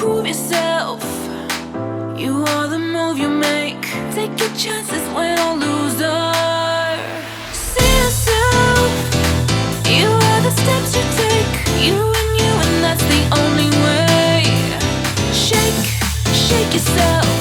Prove yourself. You are the move you make. Take your chances, win or loser. See yourself. You are the steps you take. You and you, and that's the only way. Shake, shake yourself.